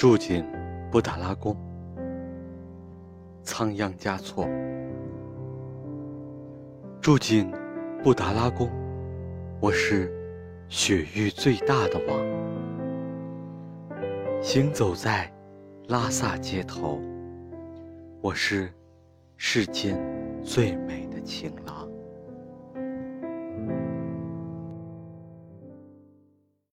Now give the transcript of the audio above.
住进布达拉宫。仓央嘉措。住进布达拉宫我是雪域最大的王。行走在拉萨街头我是世间最美的情郎。